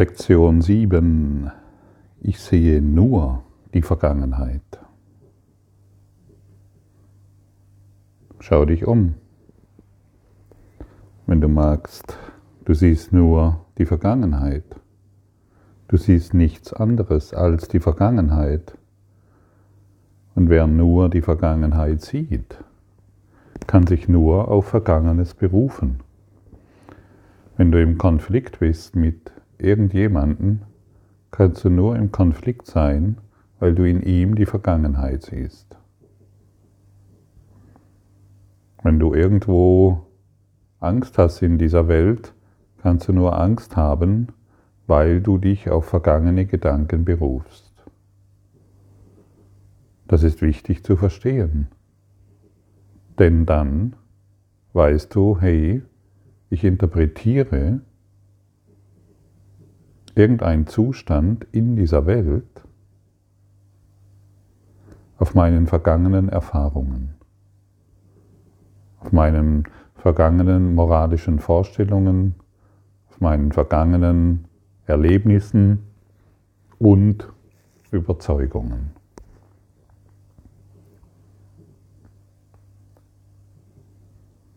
Lektion 7. Ich sehe nur die Vergangenheit. Schau dich um. Wenn du magst, du siehst nur die Vergangenheit. Du siehst nichts anderes als die Vergangenheit. Und wer nur die Vergangenheit sieht, kann sich nur auf Vergangenes berufen. Wenn du im Konflikt bist mit irgendjemanden, kannst du nur im Konflikt sein, weil du in ihm die Vergangenheit siehst. Wenn du irgendwo Angst hast in dieser Welt, kannst du nur Angst haben, weil du dich auf vergangene Gedanken berufst. Das ist wichtig zu verstehen. Denn dann weißt du, hey, ich interpretiere irgendeinen Zustand in dieser Welt auf meinen vergangenen Erfahrungen auf meinen vergangenen moralischen Vorstellungen, auf meinen vergangenen Erlebnissen und Überzeugungen.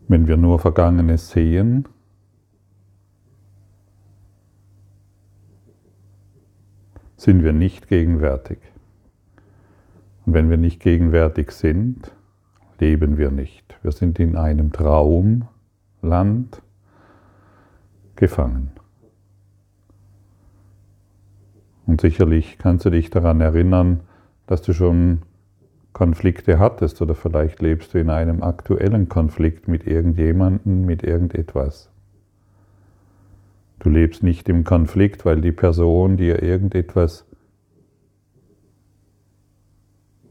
Wenn wir nur Vergangenes sehen, sind wir nicht gegenwärtig. Und wenn wir nicht gegenwärtig sind, leben wir nicht. Wir sind in einem Traumland gefangen. Und sicherlich kannst du dich daran erinnern, dass du schon Konflikte hattest oder vielleicht lebst du in einem aktuellen Konflikt mit irgendjemandem, mit irgendetwas. Du lebst nicht im Konflikt, weil die Person dir irgendetwas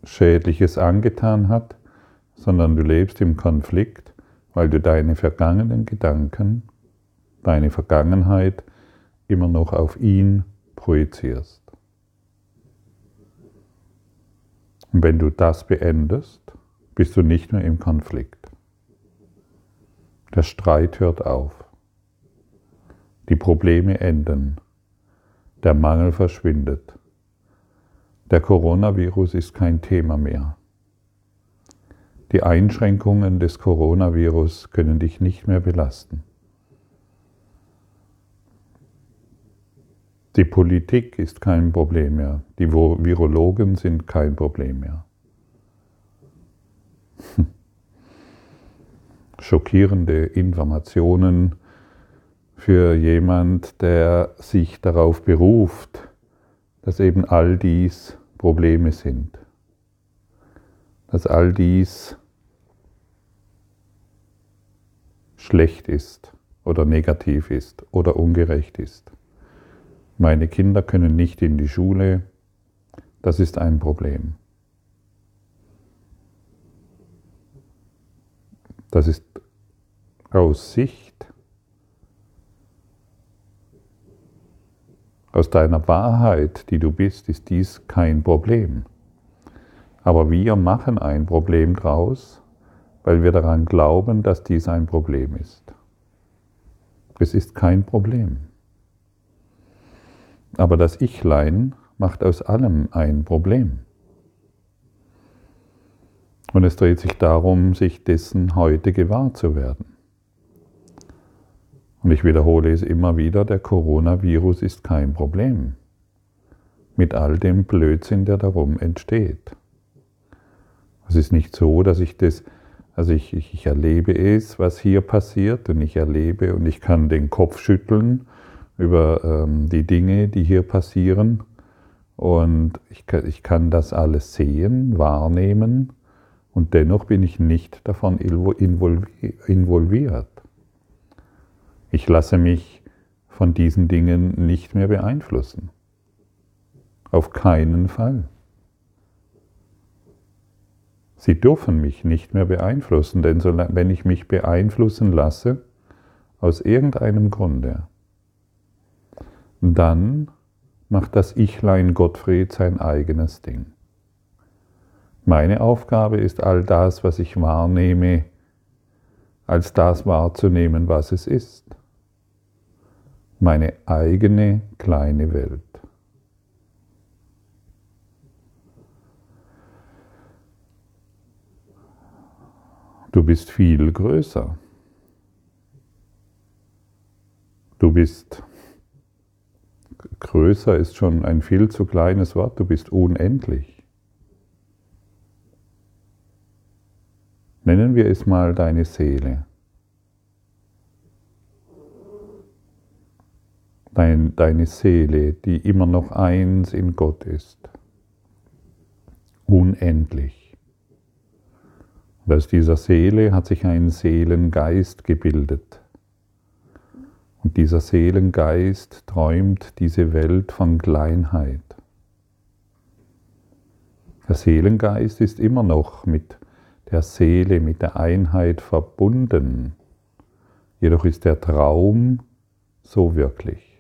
Schädliches angetan hat, sondern du lebst im Konflikt, weil du deine vergangenen Gedanken, deine Vergangenheit immer noch auf ihn projizierst. Und wenn du das beendest, bist du nicht mehr im Konflikt. Der Streit hört auf. Die Probleme enden. Der Mangel verschwindet. Der Coronavirus ist kein Thema mehr. Die Einschränkungen des Coronavirus können dich nicht mehr belasten. Die Politik ist kein Problem mehr. Die Virologen sind kein Problem mehr. Schockierende Informationen für jemand, der sich darauf beruft, dass eben all dies Probleme sind. Dass all dies schlecht ist oder negativ ist oder ungerecht ist. Meine Kinder können nicht in die Schule, das ist ein Problem. Das ist aus Sicht, aus deiner Wahrheit, die du bist, ist dies kein Problem. Aber wir machen ein Problem draus, weil wir daran glauben, dass dies ein Problem ist. Es ist kein Problem. Aber das Ichlein macht aus allem ein Problem. Und es dreht sich darum, sich dessen heute gewahr zu werden. Und ich wiederhole es immer wieder, der Coronavirus ist kein Problem. Mit all dem Blödsinn, der darum entsteht. Es ist nicht so, dass ich das also ich, ich, ich, erlebe es, was hier passiert und ich erlebe und ich kann den Kopf schütteln über ähm, die Dinge, die hier passieren und ich, ich kann das alles sehen, wahrnehmen und dennoch bin ich nicht davon involviert. Ich lasse mich von diesen Dingen nicht mehr beeinflussen. Auf keinen Fall. Sie dürfen mich nicht mehr beeinflussen, denn wenn ich mich beeinflussen lasse, aus irgendeinem Grunde, dann macht das Ichlein Gottfried sein eigenes Ding. Meine Aufgabe ist all das, was ich wahrnehme, als das wahrzunehmen, was es ist. Meine eigene kleine Welt. Du bist viel größer. Du bist größer ist schon ein viel zu kleines Wort, du bist unendlich. Nennen wir es mal deine Seele. Dein, deine Seele, die immer noch eins in Gott ist. Unendlich. Und aus dieser Seele hat sich ein Seelengeist gebildet. Und dieser Seelengeist träumt diese Welt von Kleinheit. Der Seelengeist ist immer noch mit der Seele, mit der Einheit verbunden. Jedoch ist der Traum so wirklich.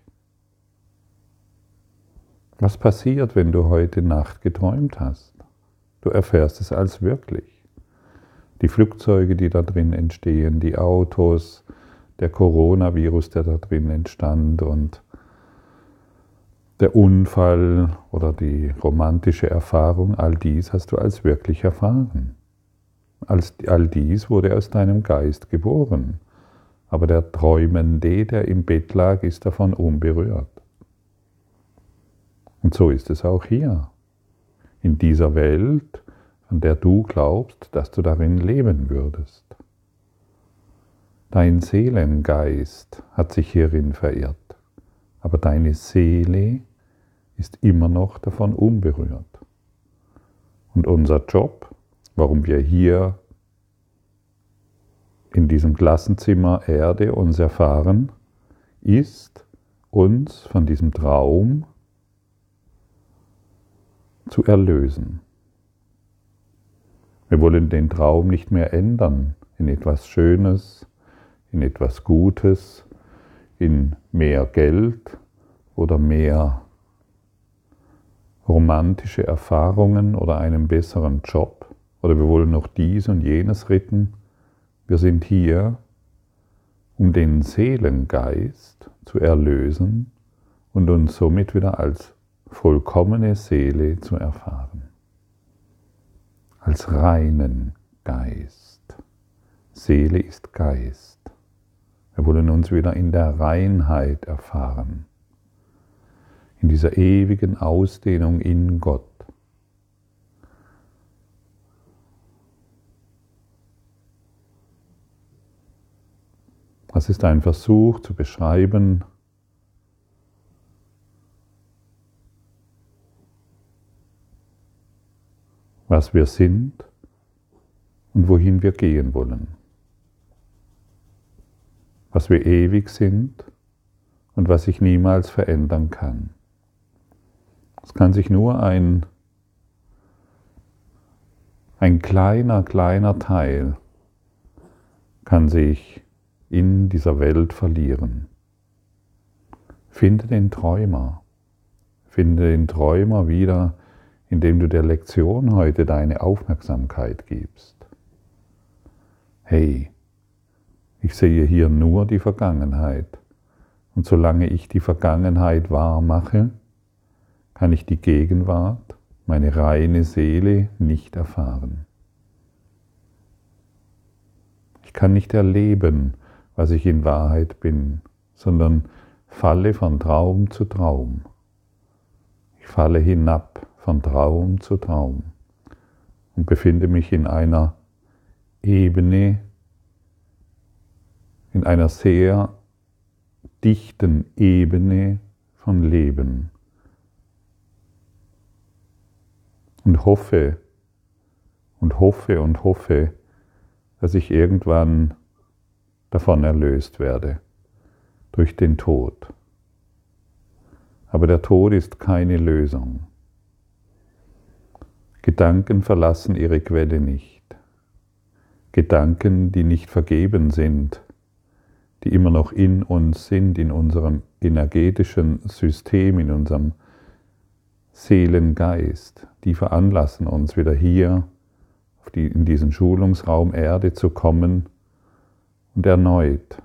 Was passiert, wenn du heute Nacht geträumt hast? Du erfährst es als wirklich. Die Flugzeuge, die da drin entstehen, die Autos, der Coronavirus, der da drin entstand und der Unfall oder die romantische Erfahrung, all dies hast du als wirklich erfahren. all dies wurde aus deinem Geist geboren. Aber der Träumende, der im Bett lag, ist davon unberührt. Und so ist es auch hier. In dieser Welt, an der du glaubst, dass du darin leben würdest. Dein Seelengeist hat sich hierin verirrt, aber deine Seele ist immer noch davon unberührt. Und unser Job, warum wir hier in diesem Klassenzimmer Erde uns erfahren, ist, uns von diesem Traum zu erlösen. Wir wollen den Traum nicht mehr ändern in etwas Schönes, in etwas Gutes, in mehr Geld oder mehr romantische Erfahrungen oder einen besseren Job oder wir wollen noch dies und jenes ritten. Wir sind hier, um den Seelengeist zu erlösen und uns somit wieder als vollkommene Seele zu erfahren. Als reinen Geist. Seele ist Geist. Wir wollen uns wieder in der Reinheit erfahren, in dieser ewigen Ausdehnung in Gott. Das ist ein Versuch zu beschreiben, was wir sind und wohin wir gehen wollen. Was wir ewig sind und was sich niemals verändern kann. Es kann sich nur ein, ein kleiner, kleiner Teil kann sich in dieser Welt verlieren. Finde den Träumer. Finde den Träumer wieder indem du der Lektion heute deine Aufmerksamkeit gibst. Hey, ich sehe hier nur die Vergangenheit und solange ich die Vergangenheit wahr mache, kann ich die Gegenwart, meine reine Seele nicht erfahren. Ich kann nicht erleben, was ich in Wahrheit bin, sondern falle von Traum zu Traum. Ich falle hinab von Traum zu Traum und befinde mich in einer Ebene, in einer sehr dichten Ebene von Leben und hoffe und hoffe und hoffe, dass ich irgendwann davon erlöst werde durch den Tod. Aber der Tod ist keine Lösung. Gedanken verlassen ihre Quelle nicht. Gedanken, die nicht vergeben sind, die immer noch in uns sind, in unserem energetischen System, in unserem Seelengeist, die veranlassen uns wieder hier in diesen Schulungsraum Erde zu kommen und erneut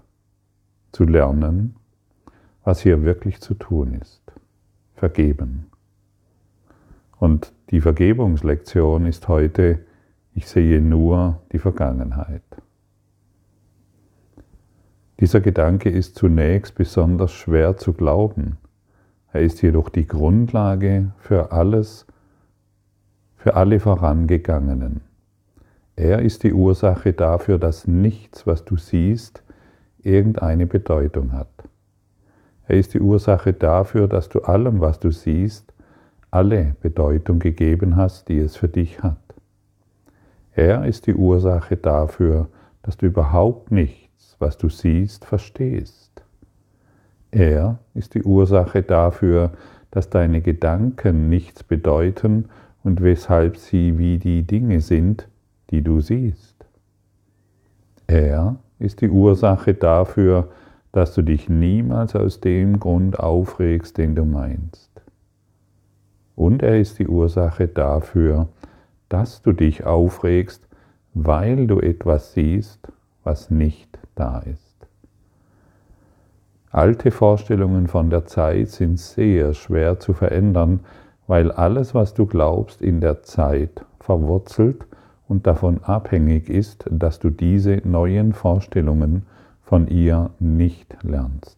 zu lernen, was hier wirklich zu tun ist. Vergeben. Und die Vergebungslektion ist heute, ich sehe nur die Vergangenheit. Dieser Gedanke ist zunächst besonders schwer zu glauben. Er ist jedoch die Grundlage für alles, für alle Vorangegangenen. Er ist die Ursache dafür, dass nichts, was du siehst, irgendeine Bedeutung hat. Er ist die Ursache dafür, dass du allem, was du siehst, alle Bedeutung gegeben hast, die es für dich hat. Er ist die Ursache dafür, dass du überhaupt nichts, was du siehst, verstehst. Er ist die Ursache dafür, dass deine Gedanken nichts bedeuten und weshalb sie wie die Dinge sind, die du siehst. Er ist die Ursache dafür, dass du dich niemals aus dem Grund aufregst, den du meinst. Und er ist die Ursache dafür, dass du dich aufregst, weil du etwas siehst, was nicht da ist. Alte Vorstellungen von der Zeit sind sehr schwer zu verändern, weil alles, was du glaubst, in der Zeit verwurzelt und davon abhängig ist, dass du diese neuen Vorstellungen von ihr nicht lernst.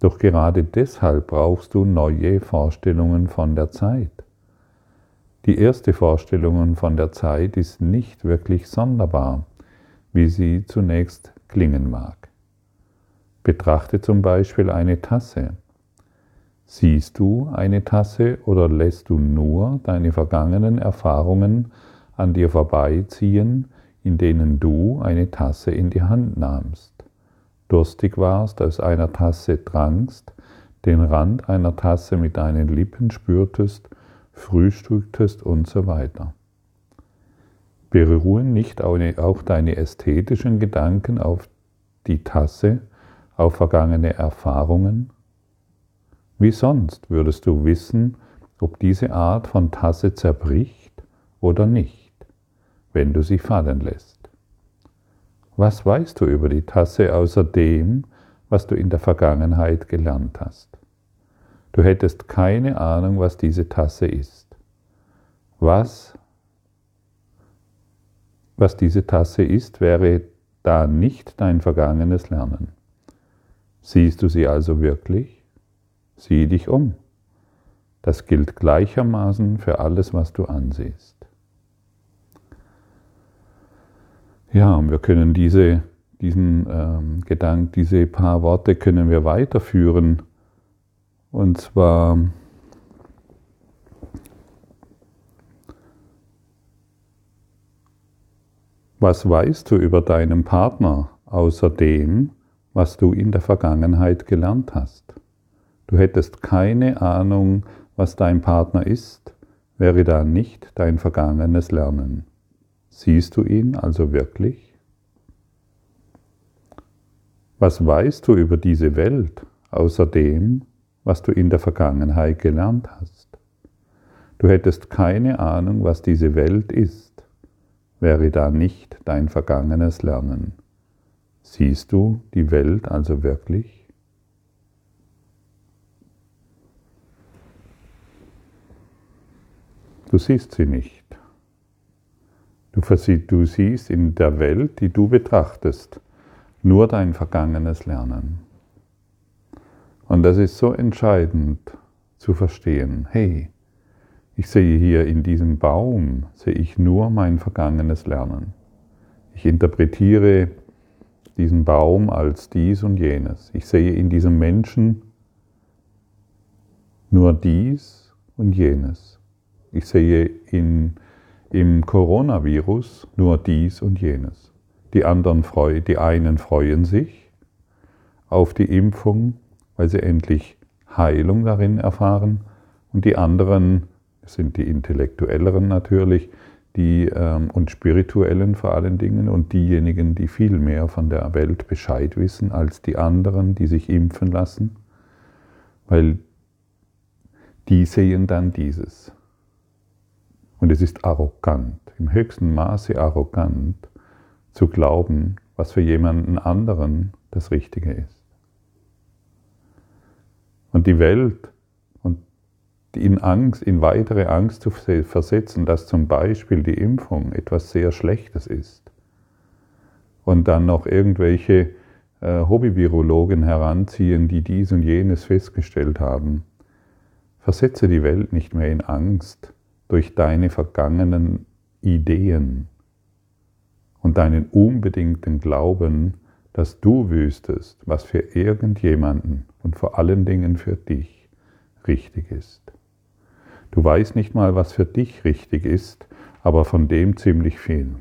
Doch gerade deshalb brauchst du neue Vorstellungen von der Zeit. Die erste Vorstellung von der Zeit ist nicht wirklich sonderbar, wie sie zunächst klingen mag. Betrachte zum Beispiel eine Tasse. Siehst du eine Tasse oder lässt du nur deine vergangenen Erfahrungen an dir vorbeiziehen, in denen du eine Tasse in die Hand nahmst, durstig warst, aus einer Tasse trankst, den Rand einer Tasse mit deinen Lippen spürtest, frühstücktest und so weiter. Beruhen nicht auch deine ästhetischen Gedanken auf die Tasse, auf vergangene Erfahrungen? Wie sonst würdest du wissen, ob diese Art von Tasse zerbricht oder nicht? wenn du sie fallen lässt. Was weißt du über die Tasse außer dem, was du in der Vergangenheit gelernt hast? Du hättest keine Ahnung, was diese Tasse ist. Was, was diese Tasse ist, wäre da nicht dein vergangenes Lernen. Siehst du sie also wirklich? Sieh dich um. Das gilt gleichermaßen für alles, was du ansiehst. Ja, und wir können diese, diesen ähm, Gedanken, diese paar Worte können wir weiterführen. Und zwar Was weißt du über deinen Partner außer dem, was du in der Vergangenheit gelernt hast? Du hättest keine Ahnung, was dein Partner ist, wäre da nicht dein vergangenes Lernen. Siehst du ihn also wirklich? Was weißt du über diese Welt außer dem, was du in der Vergangenheit gelernt hast? Du hättest keine Ahnung, was diese Welt ist, wäre da nicht dein vergangenes Lernen. Siehst du die Welt also wirklich? Du siehst sie nicht. Du, du siehst in der Welt, die du betrachtest, nur dein vergangenes Lernen. Und das ist so entscheidend zu verstehen. Hey, ich sehe hier in diesem Baum, sehe ich nur mein vergangenes Lernen. Ich interpretiere diesen Baum als dies und jenes. Ich sehe in diesem Menschen nur dies und jenes. Ich sehe in im Coronavirus nur dies und jenes. Die anderen freuen, die einen freuen sich auf die Impfung, weil sie endlich Heilung darin erfahren, und die anderen das sind die Intellektuelleren natürlich, die ähm, und Spirituellen vor allen Dingen und diejenigen, die viel mehr von der Welt Bescheid wissen als die anderen, die sich impfen lassen, weil die sehen dann dieses. Und es ist arrogant, im höchsten Maße arrogant, zu glauben, was für jemanden anderen das Richtige ist. Und die Welt und in Angst, in weitere Angst zu versetzen, dass zum Beispiel die Impfung etwas sehr Schlechtes ist. Und dann noch irgendwelche äh, Hobbyvirologen heranziehen, die dies und jenes festgestellt haben. Versetze die Welt nicht mehr in Angst durch deine vergangenen Ideen und deinen unbedingten Glauben, dass du wüsstest, was für irgendjemanden und vor allen Dingen für dich richtig ist. Du weißt nicht mal, was für dich richtig ist, aber von dem ziemlich viel.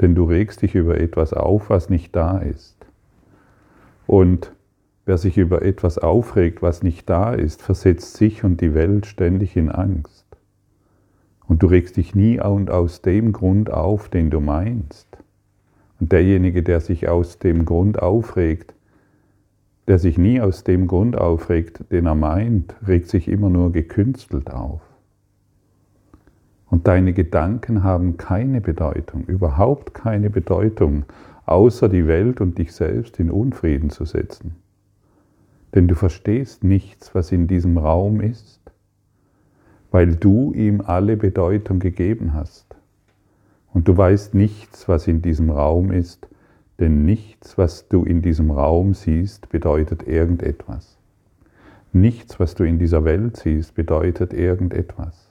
Denn du regst dich über etwas auf, was nicht da ist. Und wer sich über etwas aufregt, was nicht da ist, versetzt sich und die Welt ständig in Angst. Und du regst dich nie und aus dem Grund auf, den du meinst. Und derjenige, der sich aus dem Grund aufregt, der sich nie aus dem Grund aufregt, den er meint, regt sich immer nur gekünstelt auf. Und deine Gedanken haben keine Bedeutung, überhaupt keine Bedeutung, außer die Welt und dich selbst in Unfrieden zu setzen. Denn du verstehst nichts, was in diesem Raum ist, weil du ihm alle Bedeutung gegeben hast. Und du weißt nichts, was in diesem Raum ist, denn nichts, was du in diesem Raum siehst, bedeutet irgendetwas. Nichts, was du in dieser Welt siehst, bedeutet irgendetwas.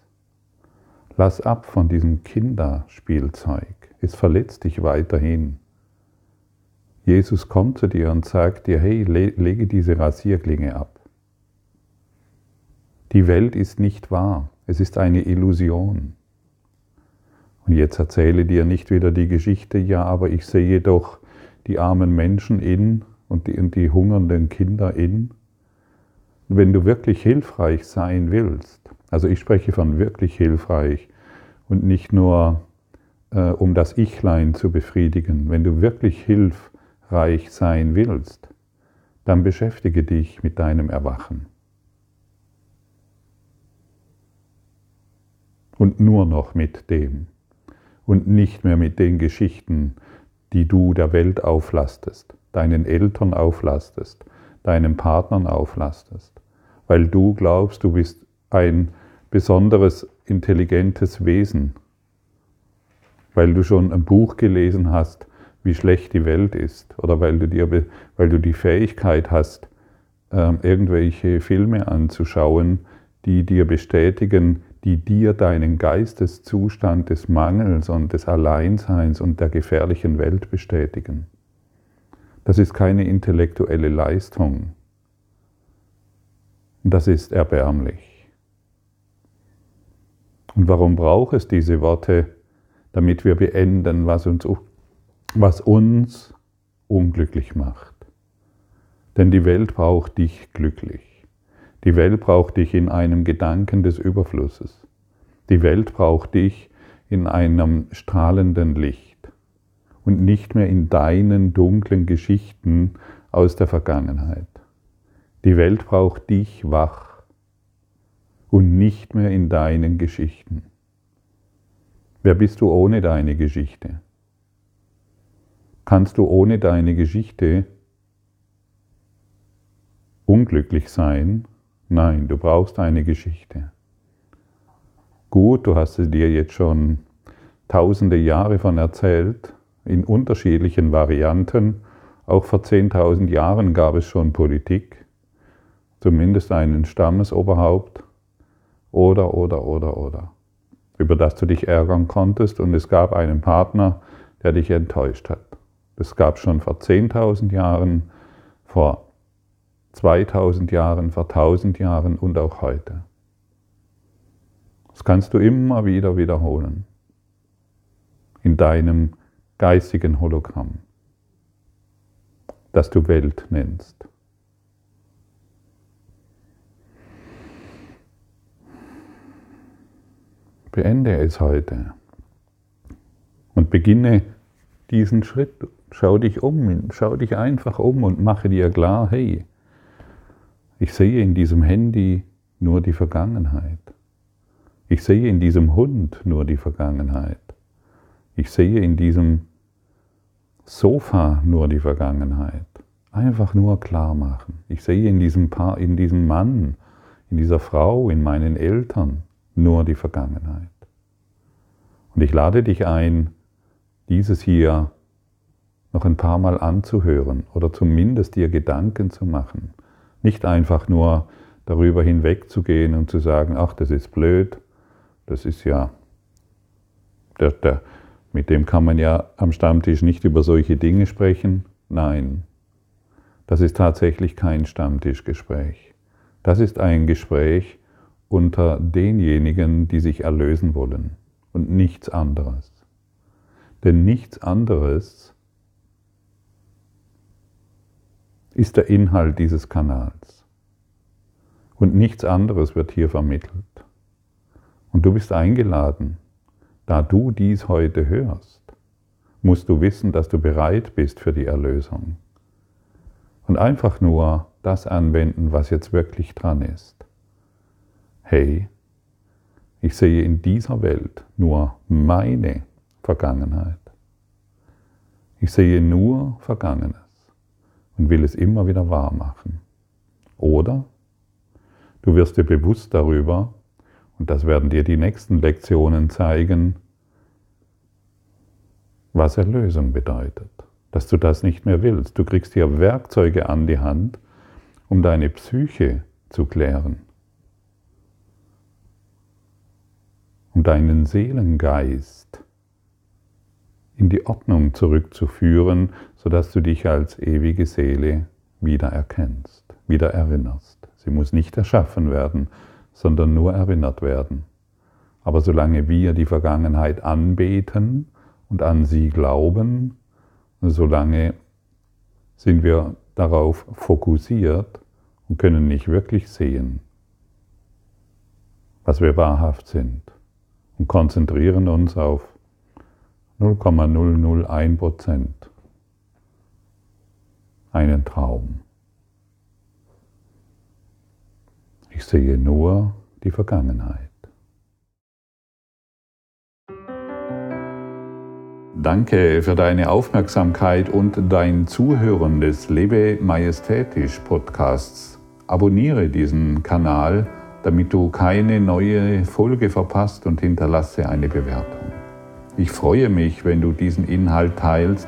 Lass ab von diesem Kinderspielzeug. Es verletzt dich weiterhin. Jesus kommt zu dir und sagt dir, hey, lege diese Rasierklinge ab. Die Welt ist nicht wahr, es ist eine Illusion. Und jetzt erzähle dir nicht wieder die Geschichte, ja, aber ich sehe doch die armen Menschen in und die, und die hungernden Kinder in. wenn du wirklich hilfreich sein willst, also ich spreche von wirklich hilfreich und nicht nur äh, um das Ichlein zu befriedigen, wenn du wirklich hilfreich sein willst, dann beschäftige dich mit deinem Erwachen. Und nur noch mit dem. Und nicht mehr mit den Geschichten, die du der Welt auflastest, deinen Eltern auflastest, deinen Partnern auflastest, weil du glaubst, du bist ein besonderes, intelligentes Wesen, weil du schon ein Buch gelesen hast, wie schlecht die Welt ist, oder weil du, dir, weil du die Fähigkeit hast, ähm, irgendwelche Filme anzuschauen, die dir bestätigen, die dir deinen Geisteszustand des Mangels und des Alleinseins und der gefährlichen Welt bestätigen. Das ist keine intellektuelle Leistung. Das ist erbärmlich. Und warum braucht es diese Worte? Damit wir beenden, was uns, was uns unglücklich macht. Denn die Welt braucht dich glücklich. Die Welt braucht dich in einem Gedanken des Überflusses. Die Welt braucht dich in einem strahlenden Licht und nicht mehr in deinen dunklen Geschichten aus der Vergangenheit. Die Welt braucht dich wach und nicht mehr in deinen Geschichten. Wer bist du ohne deine Geschichte? Kannst du ohne deine Geschichte unglücklich sein Nein, du brauchst eine Geschichte. Gut, du hast es dir jetzt schon tausende Jahre von erzählt, in unterschiedlichen Varianten. Auch vor 10.000 Jahren gab es schon Politik, zumindest einen Stammesoberhaupt oder, oder, oder, oder, über das du dich ärgern konntest und es gab einen Partner, der dich enttäuscht hat. Es gab schon vor 10.000 Jahren, vor 2000 Jahren, vor 1000 Jahren und auch heute. Das kannst du immer wieder wiederholen in deinem geistigen Hologramm, das du Welt nennst. Beende es heute und beginne diesen Schritt. Schau dich um, schau dich einfach um und mache dir klar, hey, ich sehe in diesem Handy nur die Vergangenheit. Ich sehe in diesem Hund nur die Vergangenheit. Ich sehe in diesem Sofa nur die Vergangenheit. Einfach nur klar machen. Ich sehe in diesem, Paar, in diesem Mann, in dieser Frau, in meinen Eltern nur die Vergangenheit. Und ich lade dich ein, dieses hier noch ein paar Mal anzuhören oder zumindest dir Gedanken zu machen. Nicht einfach nur darüber hinwegzugehen und zu sagen, ach, das ist blöd, das ist ja, der, der, mit dem kann man ja am Stammtisch nicht über solche Dinge sprechen. Nein, das ist tatsächlich kein Stammtischgespräch. Das ist ein Gespräch unter denjenigen, die sich erlösen wollen und nichts anderes. Denn nichts anderes ist der Inhalt dieses Kanals. Und nichts anderes wird hier vermittelt. Und du bist eingeladen, da du dies heute hörst, musst du wissen, dass du bereit bist für die Erlösung und einfach nur das anwenden, was jetzt wirklich dran ist. Hey, ich sehe in dieser Welt nur meine Vergangenheit. Ich sehe nur Vergangenes und will es immer wieder wahr machen. Oder du wirst dir bewusst darüber, und das werden dir die nächsten Lektionen zeigen, was Erlösung bedeutet dass du das nicht mehr willst. Du kriegst hier Werkzeuge an die Hand, um deine Psyche zu klären, um deinen Seelengeist in die Ordnung zurückzuführen, sodass du dich als ewige Seele wieder erkennst, wieder erinnerst. Sie muss nicht erschaffen werden, sondern nur erinnert werden. Aber solange wir die Vergangenheit anbeten und an sie glauben, solange sind wir darauf fokussiert und können nicht wirklich sehen, was wir wahrhaft sind und konzentrieren uns auf 0,001 Prozent. Einen Traum. Ich sehe nur die Vergangenheit. Danke für deine Aufmerksamkeit und dein Zuhören des Lebe Majestätisch Podcasts. Abonniere diesen Kanal, damit du keine neue Folge verpasst und hinterlasse eine Bewertung. Ich freue mich, wenn du diesen Inhalt teilst,